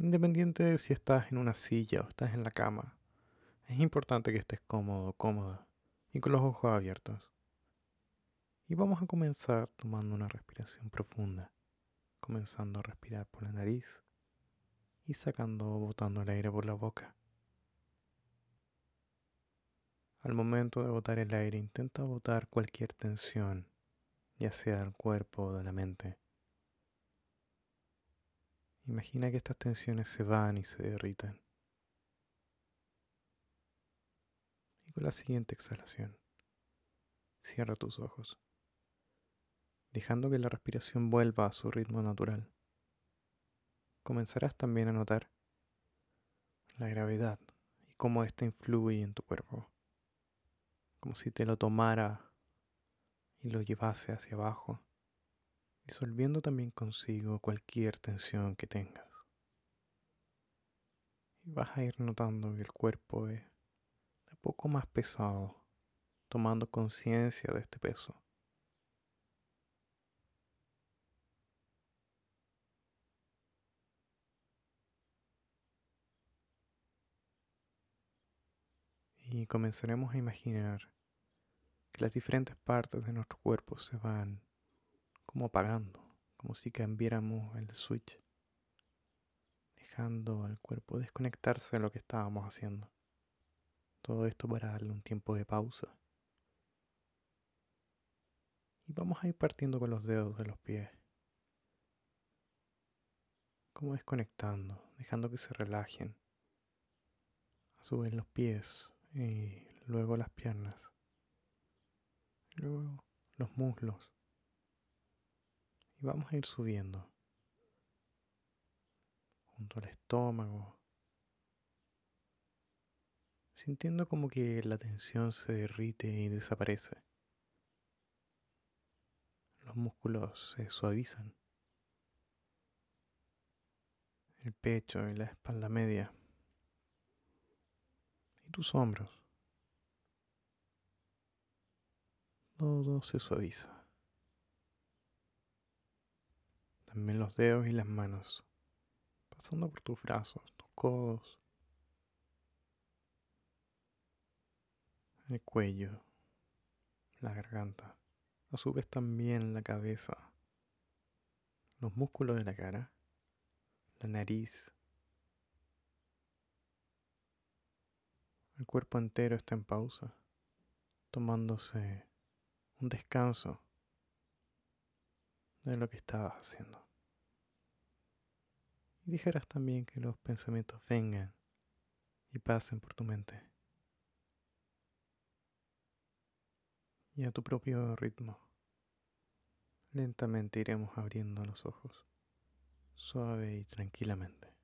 Independiente de si estás en una silla o estás en la cama, es importante que estés cómodo, cómoda y con los ojos abiertos. Y vamos a comenzar tomando una respiración profunda, comenzando a respirar por la nariz y sacando o botando el aire por la boca. Al momento de botar el aire, intenta botar cualquier tensión, ya sea del cuerpo o de la mente. Imagina que estas tensiones se van y se derritan. Y con la siguiente exhalación, cierra tus ojos, dejando que la respiración vuelva a su ritmo natural. Comenzarás también a notar la gravedad y cómo ésta influye en tu cuerpo como si te lo tomara y lo llevase hacia abajo, disolviendo también consigo cualquier tensión que tengas. Y vas a ir notando que el cuerpo es de poco más pesado, tomando conciencia de este peso. y comenzaremos a imaginar que las diferentes partes de nuestro cuerpo se van como apagando, como si cambiáramos el switch, dejando al cuerpo desconectarse de lo que estábamos haciendo. Todo esto para darle un tiempo de pausa. Y vamos a ir partiendo con los dedos de los pies. Como desconectando, dejando que se relajen. A su vez los pies y luego las piernas, luego los muslos. Y vamos a ir subiendo junto al estómago, sintiendo como que la tensión se derrite y desaparece. Los músculos se suavizan. El pecho y la espalda media tus hombros. Todo se suaviza. También los dedos y las manos, pasando por tus brazos, tus codos, el cuello, la garganta, a su vez también la cabeza, los músculos de la cara, la nariz, El cuerpo entero está en pausa, tomándose un descanso de lo que estabas haciendo. Y dijeras también que los pensamientos vengan y pasen por tu mente. Y a tu propio ritmo, lentamente iremos abriendo los ojos, suave y tranquilamente.